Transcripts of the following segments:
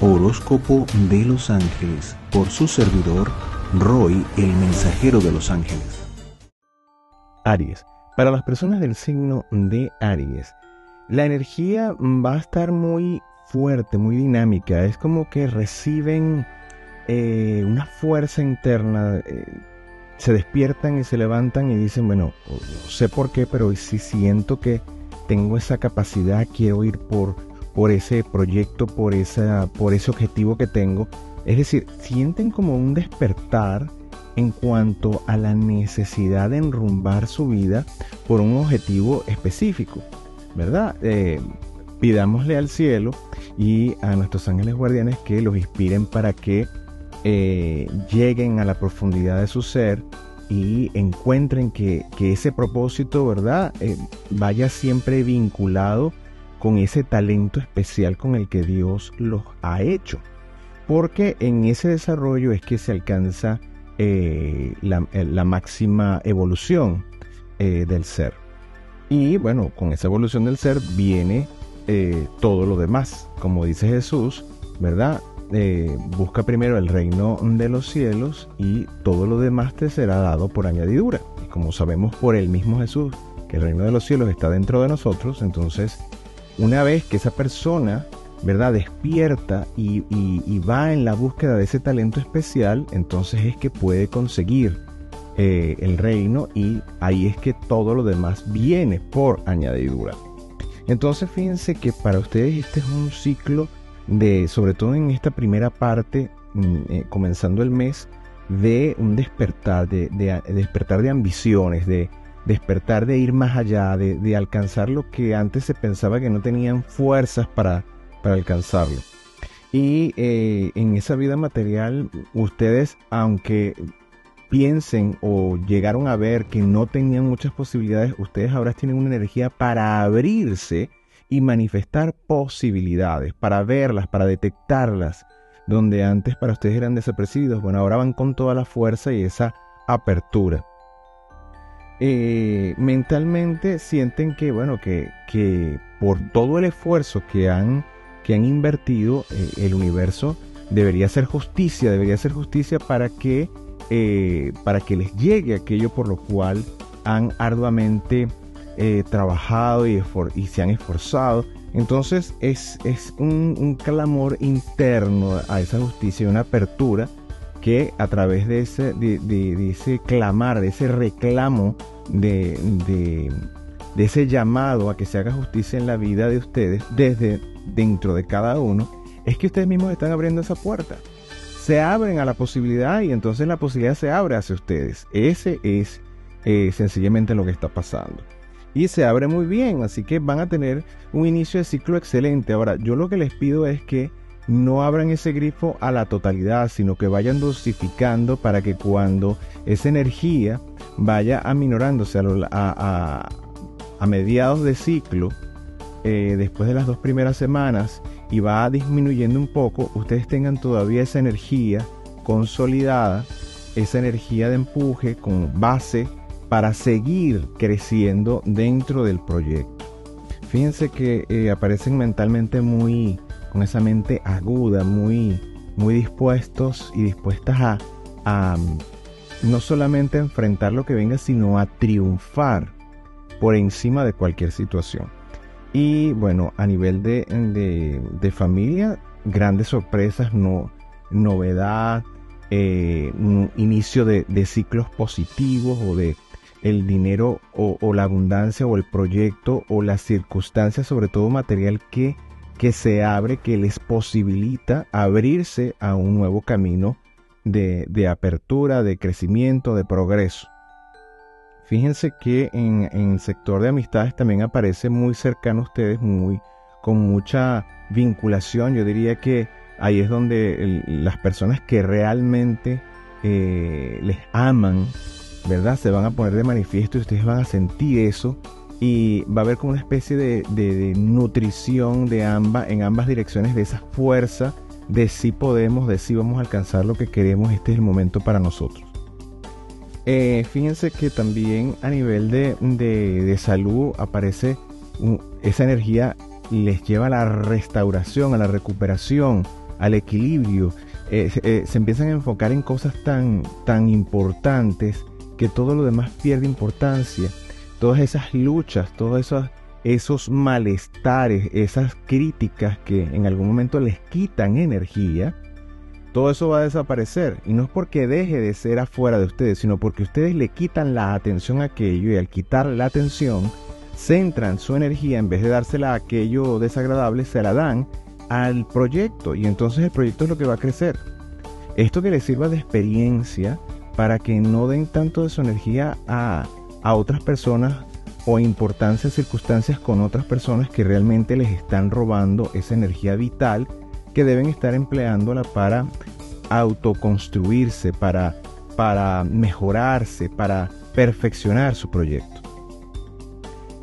Horóscopo de los Ángeles por su servidor Roy, el mensajero de los ángeles. Aries. Para las personas del signo de Aries, la energía va a estar muy fuerte, muy dinámica. Es como que reciben eh, una fuerza interna. Eh, se despiertan y se levantan y dicen, bueno, no sé por qué, pero si siento que tengo esa capacidad, quiero ir por por ese proyecto, por, esa, por ese objetivo que tengo. Es decir, sienten como un despertar en cuanto a la necesidad de enrumbar su vida por un objetivo específico, ¿verdad? Eh, pidámosle al cielo y a nuestros ángeles guardianes que los inspiren para que eh, lleguen a la profundidad de su ser y encuentren que, ese propósito, ¿verdad? Eh, vaya siempre vinculado con ese talento especial con el que Dios los ha hecho. Porque en ese desarrollo es que se alcanza eh, eh, la, máxima evolución eh, del ser. Y bueno, con esa evolución del ser viene todo lo demás. Como dice Jesús, ¿verdad? busca primero el reino de los cielos y todo lo demás te será dado por añadidura. Y como sabemos por el mismo Jesús que el reino de los cielos está dentro de nosotros, entonces una vez que esa persona, ¿verdad?, despierta y, va en la búsqueda de ese talento especial, entonces es que puede conseguir eh, el reino y ahí es que todo lo demás viene por añadidura. Entonces fíjense que para ustedes este es un ciclo de, sobre todo en esta primera parte, mm, eh, comenzando el mes, de un despertar, de despertar de ambiciones, de, despertar de ir más allá, de, alcanzar lo que antes se pensaba que no tenían fuerzas para, para alcanzarlo. Y eh, en esa vida material, ustedes, aunque piensen o llegaron a ver que no tenían muchas posibilidades, ustedes ahora tienen una energía para abrirse y manifestar posibilidades, para verlas, para detectarlas, donde antes para ustedes eran desapercibidos. Bueno, ahora van con toda la fuerza y esa apertura. Eh, mentalmente sienten que, bueno, que, que, por todo el esfuerzo que han, que han invertido, eh, el universo debería hacer justicia, debería hacer justicia para que, eh, para que les llegue aquello por lo cual han arduamente trabajado y, y, se han esforzado. Entonces es, es un, un, clamor interno a esa justicia, una apertura que a través de ese, de, ese clamar, de ese reclamo, de, de, ese llamado a que se haga justicia en la vida de ustedes, desde dentro de cada uno, es que ustedes mismos están abriendo esa puerta. Se abren a la posibilidad y entonces la posibilidad se abre hacia ustedes. Ese es eh, sencillamente lo que está pasando. Y se abre muy bien, así que van a tener un inicio de ciclo excelente. Ahora, yo lo que les pido es que no abran ese grifo a la totalidad, sino que vayan dosificando para que cuando esa energía vaya aminorándose a, mediados de ciclo, eh, después de las dos primeras semanas, y va disminuyendo un poco, ustedes tengan todavía esa energía consolidada, esa energía de empuje con base para seguir creciendo dentro del proyecto. Fíjense que eh, aparecen mentalmente muy, esa mente aguda, muy, muy dispuestos y dispuestas a, no solamente enfrentar lo que venga, sino a triunfar por encima de cualquier situación. Y bueno, a nivel de, de, familia, grandes sorpresas, no, novedad, eh, inicio de, de, ciclos positivos o de el dinero o, o, la abundancia o el proyecto o las circunstancias, sobre todo material que que se abre, que les posibilita abrirse a un nuevo camino de, apertura, de crecimiento, de progreso. Fíjense que en, el sector de amistades también aparece muy cercano a ustedes, muy con mucha vinculación. Yo diría que ahí es donde las personas que realmente eh, les aman, ¿verdad? Se van a poner de manifiesto y ustedes van a sentir eso y va a haber como una especie de, nutrición de ambas, en ambas direcciones, de esa fuerza de si podemos, de si vamos a alcanzar lo que queremos, este es el momento para nosotros. Eh, fíjense que también a nivel de, salud aparece esa energía, les lleva a la restauración, a la recuperación, al equilibrio, eh, eh, se empiezan a enfocar en cosas tan, tan importantes que todo lo demás pierde importancia. Todas esas luchas, todos esos, esos malestares, esas críticas que en algún momento les quitan energía, todo eso va a desaparecer. Y no es porque deje de ser afuera de ustedes, sino porque ustedes le quitan la atención a aquello y al quitar la atención, centran su energía, en vez de dársela a aquello desagradable, se la dan al proyecto. Y entonces el proyecto es lo que va a crecer. Esto que les sirva de experiencia para que no den tanto de su energía a, a otras personas o importancias, circunstancias con otras personas que realmente les están robando esa energía vital que deben estar empleándola para autoconstruirse, para, para mejorarse, para perfeccionar su proyecto.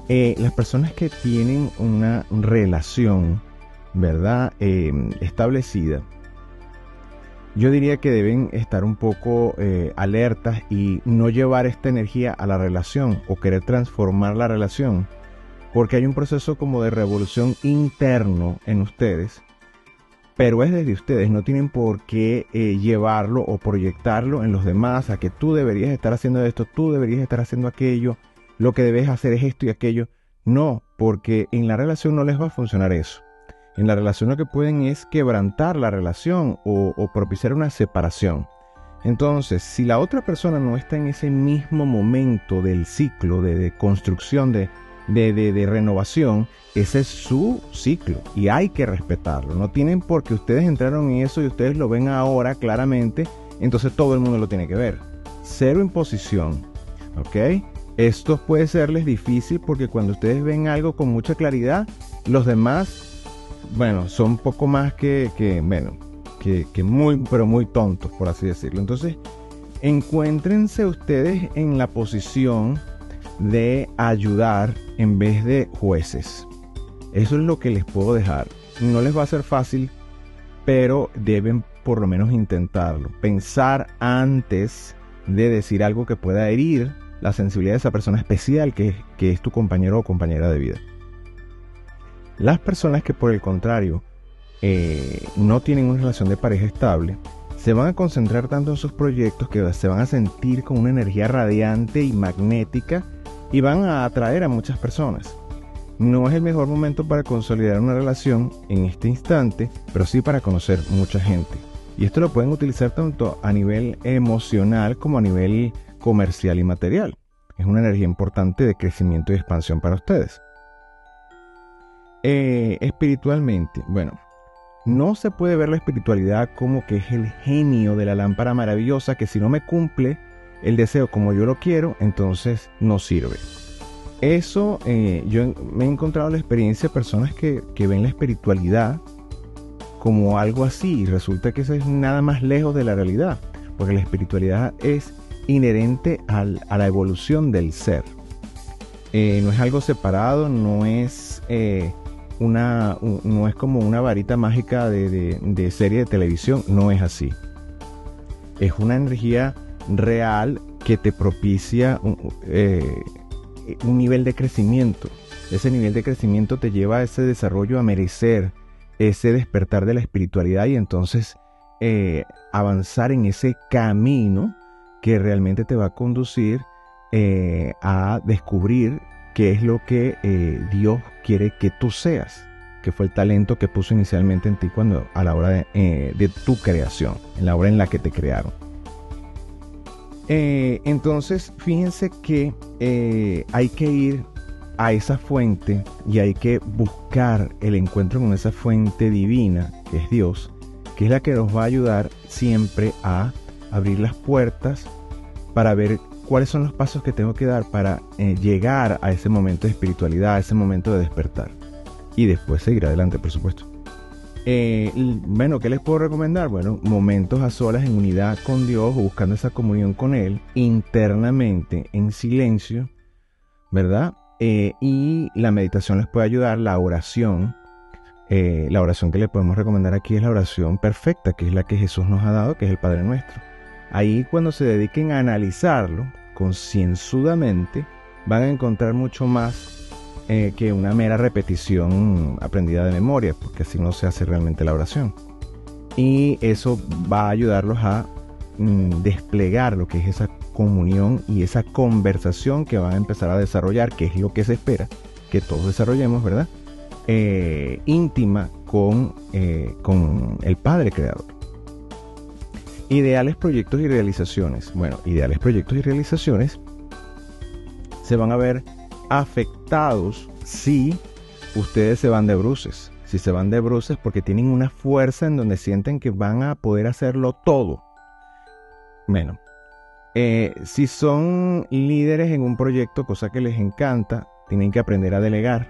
Eh, las personas que tienen una relación, ¿verdad? Eh, establecida, yo diría que deben estar un poco eh, alertas y no llevar esta energía a la relación o querer transformar la relación, porque hay un proceso como de revolución interno en ustedes pero es desde ustedes, no tienen por qué eh, llevarlo o proyectarlo en los demás, a que tú deberías estar haciendo esto, tú deberías estar haciendo aquello, lo que debes hacer es esto y aquello. No, porque en la relación no les va a funcionar eso. En la relación lo que pueden es quebrantar la relación o, propiciar una separación. Entonces, si la otra persona no está en ese mismo momento del ciclo de construcción de, de, renovación, ese es su ciclo y hay que respetarlo. No tienen porque ustedes entraron en eso y ustedes lo ven ahora claramente, entonces todo el mundo lo tiene que ver. Cero imposición, ¿ok? Esto puede serles difícil porque cuando ustedes ven algo con mucha claridad, los demás, bueno, son poco más que, que bueno, que, que muy, pero muy tontos, por así decirlo. Entonces, encuéntrense ustedes en la posición de ayudar en vez de jueces. Eso es lo que les puedo dejar. No les va a ser fácil, pero deben por lo menos intentarlo. Pensar antes de decir algo que pueda herir la sensibilidad de esa persona especial que, que es tu compañero o compañera de vida. Las personas que por el contrario eh, no tienen una relación de pareja estable, se van a concentrar tanto en sus proyectos que se van a sentir con una energía radiante y magnética y van a atraer a muchas personas. No es el mejor momento para consolidar una relación en este instante, pero sí para conocer mucha gente. Y esto lo pueden utilizar tanto a nivel emocional como a nivel comercial y material. Es una energía importante de crecimiento y expansión para ustedes. Eh, espiritualmente, bueno, no se puede ver la espiritualidad como que es el genio de la lámpara maravillosa que si no me cumple el deseo como yo lo quiero, entonces no sirve. Eso, eh, yo me he encontrado la experiencia de personas que, ven la espiritualidad como algo así y resulta que eso es nada más lejos de la realidad, porque la espiritualidad es inherente a la evolución del ser. Eh, no es algo separado, no es, una, no es como una varita mágica de, de serie de televisión, no es así. Es una energía real que te propicia eh, un, nivel de crecimiento. Ese nivel de crecimiento te lleva a ese desarrollo, a merecer ese despertar de la espiritualidad y entonces eh, avanzar en ese camino que realmente te va a conducir eh, a descubrir qué es lo que Dios quiere que tú seas, que fue el talento que puso inicialmente en ti cuando a la hora de tu creación, en la hora en la que te crearon. Eh, entonces, fíjense que eh, hay que ir a esa fuente y hay que buscar el encuentro con esa fuente divina, que es Dios, que es la que nos va a ayudar siempre a abrir las puertas para ver cuáles son los pasos que tengo que dar para eh, llegar a ese momento de espiritualidad, a ese momento de despertar. Y después seguir adelante, por supuesto. Eh, bueno, ¿qué les puedo recomendar? Bueno, momentos a solas en unidad con Dios, buscando esa comunión con Él internamente, en silencio, ¿verdad? Eh, y la meditación les puede ayudar, la oración. La oración que les podemos recomendar aquí es la oración perfecta, que es la que Jesús nos ha dado, que es el Padre Nuestro. Ahí cuando se dediquen a analizarlo concienzudamente, van a encontrar mucho más eh, que una mera repetición aprendida de memoria, porque así no se hace realmente la oración. y eso va a ayudarlos a mm, desplegar lo que es esa comunión y esa conversación que van a empezar a desarrollar, que es lo que se espera que todos desarrollemos, ¿verdad? Eh, íntima con, eh, con el Padre Creador. Ideales proyectos y realizaciones. Bueno, ideales proyectos y realizaciones se van a ver afectados si ustedes se van de bruces. Si se van de bruces porque tienen una fuerza en donde sienten que van a poder hacerlo todo. Bueno, eh, si son líderes en un proyecto, cosa que les encanta, tienen que aprender a delegar.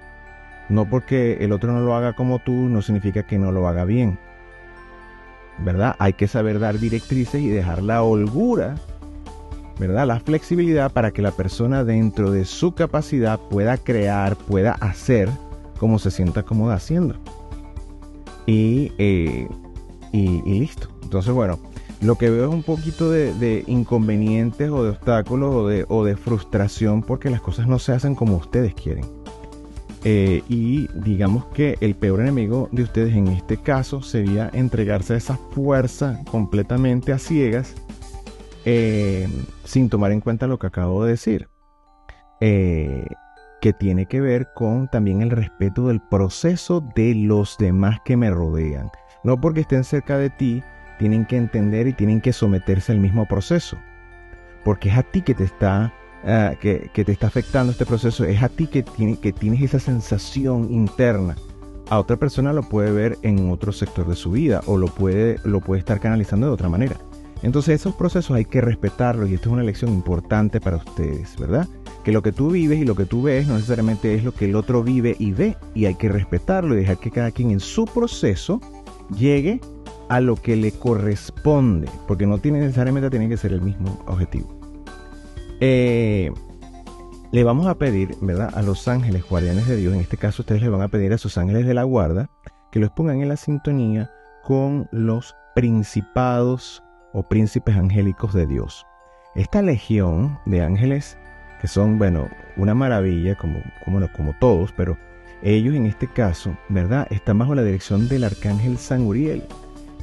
No porque el otro no lo haga como tú, no significa que no lo haga bien. ¿Verdad? Hay que saber dar directrices y dejar la holgura, ¿verdad? La flexibilidad para que la persona dentro de su capacidad pueda crear, pueda hacer como se sienta cómoda haciendo. Y, eh, y, listo. Entonces, bueno, lo que veo es un poquito de, inconvenientes o de obstáculos o de, o de, frustración porque las cosas no se hacen como ustedes quieren. Eh, y digamos que el peor enemigo de ustedes en este caso sería entregarse a esa fuerza completamente a ciegas eh, sin tomar en cuenta lo que acabo de decir. Eh, que tiene que ver con también el respeto del proceso de los demás que me rodean. No porque estén cerca de ti, tienen que entender y tienen que someterse al mismo proceso. Porque es a ti que te está, ah, que, te está afectando este proceso, es a ti que, tiene, que tienes esa sensación interna. A otra persona lo puede ver en otro sector de su vida o lo puede, lo puede estar canalizando de otra manera. Entonces esos procesos hay que respetarlos y esto es una lección importante para ustedes, ¿verdad? Que lo que tú vives y lo que tú ves no necesariamente es lo que el otro vive y ve y hay que respetarlo y dejar que cada quien en su proceso llegue a lo que le corresponde, porque no tiene necesariamente tiene que ser el mismo objetivo. Eh, le vamos a pedir, ¿verdad? A los ángeles guardianes de Dios, en este caso ustedes le van a pedir a sus ángeles de la guarda que los pongan en la sintonía con los principados o príncipes angélicos de Dios. Esta legión de ángeles, que son, bueno, una maravilla, como, como, como todos, pero ellos en este caso, ¿verdad? Están bajo la dirección del arcángel San Uriel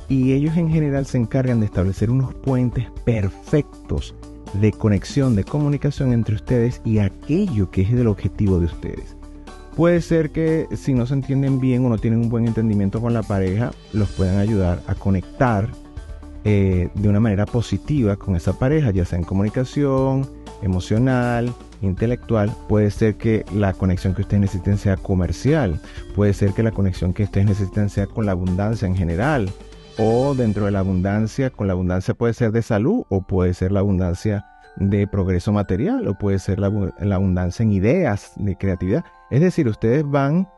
y ellos en general se encargan de establecer unos puentes perfectos de conexión, de comunicación entre ustedes y aquello que es el objetivo de ustedes. Puede ser que si no se entienden bien o no tienen un buen entendimiento con la pareja, los puedan ayudar a conectar eh, de una manera positiva con esa pareja, ya sea en comunicación, emocional, intelectual. Puede ser que la conexión que ustedes necesiten sea comercial. Puede ser que la conexión que ustedes necesiten sea con la abundancia en general o dentro de la abundancia, con la abundancia puede ser de salud o puede ser la abundancia de progreso material o puede ser la, abundancia en ideas, de creatividad. Es decir, ustedes van,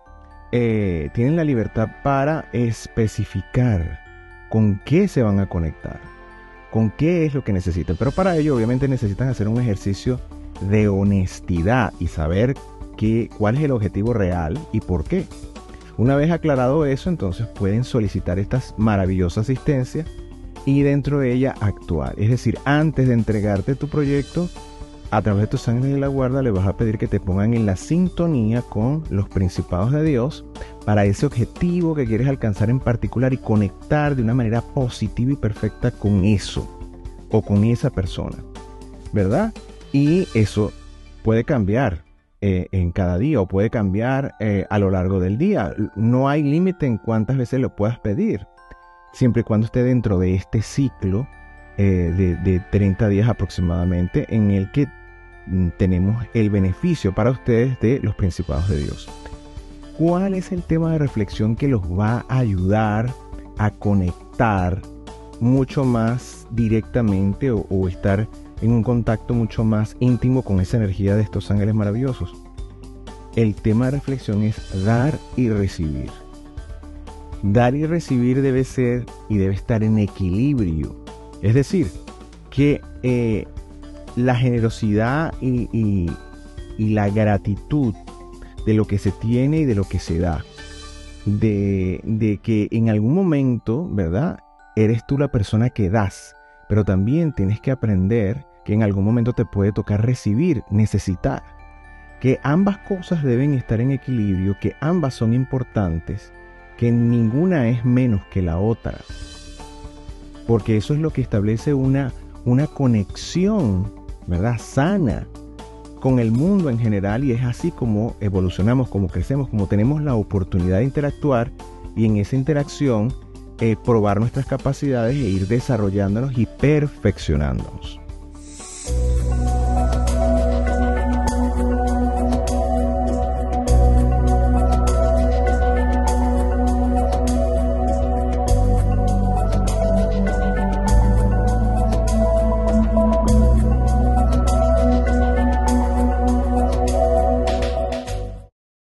eh, tienen la libertad para especificar con qué se van a conectar, con qué es lo que necesitan. Pero para ello obviamente necesitan hacer un ejercicio de honestidad y saber qué, cuál es el objetivo real y por qué. Una vez aclarado eso, entonces pueden solicitar estas maravillosas asistencias y dentro de ella actuar. Es decir, antes de entregarte tu proyecto, a través de tus ángeles de la guarda le vas a pedir que te pongan en la sintonía con los principados de Dios para ese objetivo que quieres alcanzar en particular y conectar de una manera positiva y perfecta con eso o con esa persona. ¿Verdad? Y eso puede cambiar eh, en cada día o puede cambiar eh, a lo largo del día. No hay límite en cuántas veces lo puedas pedir, siempre y cuando esté dentro de este ciclo eh, de, de 30 días aproximadamente en el que mm, tenemos el beneficio para ustedes de los principados de Dios. ¿Cuál es el tema de reflexión que los va a ayudar a conectar mucho más directamente o, o estar en un contacto mucho más íntimo con esa energía de estos ángeles maravillosos. El tema de reflexión es dar y recibir. Dar y recibir debe ser y debe estar en equilibrio. Es decir, que eh, la generosidad y, y, la gratitud de lo que se tiene y de lo que se da. De, de, que en algún momento, ¿verdad? Eres tú la persona que das, pero también tienes que aprender que en algún momento te puede tocar recibir, necesitar. Que ambas cosas deben estar en equilibrio, que ambas son importantes, que ninguna es menos que la otra. porque eso es lo que establece una, una conexión, ¿verdad? Sana con el mundo en general y es así como evolucionamos, como crecemos, como tenemos la oportunidad de interactuar y en esa interacción eh, probar nuestras capacidades e ir desarrollándonos y perfeccionándonos.